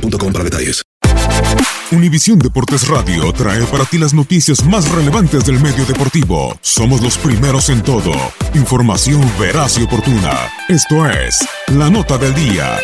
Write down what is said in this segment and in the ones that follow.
boostmobile.com. Univisión Deportes Radio trae para ti las noticias más relevantes del medio deportivo. Somos los primeros en todo. Información veraz y oportuna. Esto es La Nota del Día.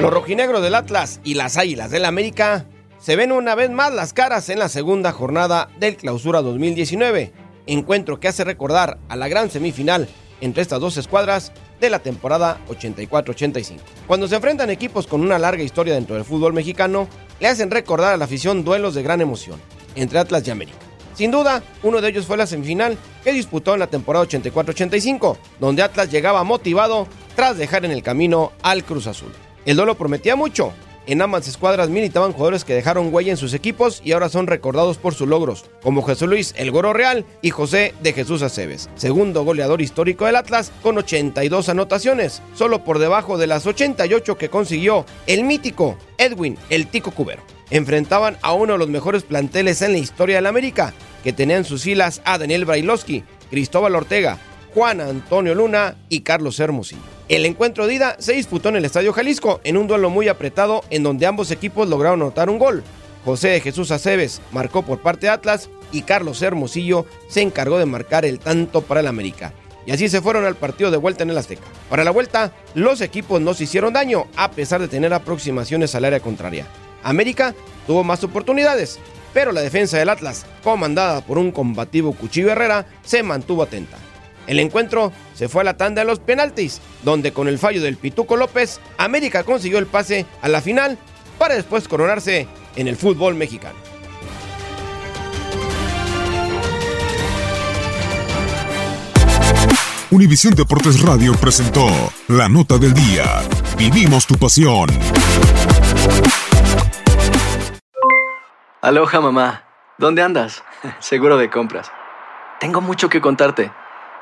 Los rojinegros del Atlas y las Águilas del América se ven una vez más las caras en la segunda jornada del Clausura 2019, encuentro que hace recordar a la gran semifinal entre estas dos escuadras de la temporada 84-85. Cuando se enfrentan equipos con una larga historia dentro del fútbol mexicano, le hacen recordar a la afición duelos de gran emoción entre Atlas y América. Sin duda, uno de ellos fue la semifinal que disputó en la temporada 84-85, donde Atlas llegaba motivado tras dejar en el camino al Cruz Azul. El duelo prometía mucho, en ambas escuadras militaban jugadores que dejaron huella en sus equipos y ahora son recordados por sus logros, como Jesús Luis El Goro Real y José de Jesús Aceves, segundo goleador histórico del Atlas con 82 anotaciones, solo por debajo de las 88 que consiguió el mítico Edwin El Tico Cubero. Enfrentaban a uno de los mejores planteles en la historia de la América, que tenía en sus filas a Daniel Brailovsky, Cristóbal Ortega, Juan Antonio Luna y Carlos Hermosillo. El encuentro de ida se disputó en el Estadio Jalisco en un duelo muy apretado en donde ambos equipos lograron anotar un gol. José Jesús Aceves marcó por parte de Atlas y Carlos Hermosillo se encargó de marcar el tanto para el América. Y así se fueron al partido de vuelta en el Azteca. Para la vuelta, los equipos no se hicieron daño a pesar de tener aproximaciones al área contraria. América tuvo más oportunidades, pero la defensa del Atlas, comandada por un combativo Cuchillo Herrera, se mantuvo atenta. El encuentro se fue a la tanda de los penaltis, donde con el fallo del Pituco López, América consiguió el pase a la final para después coronarse en el fútbol mexicano. Univisión Deportes Radio presentó la nota del día. Vivimos tu pasión. Aloha mamá, ¿dónde andas? Seguro de compras. Tengo mucho que contarte.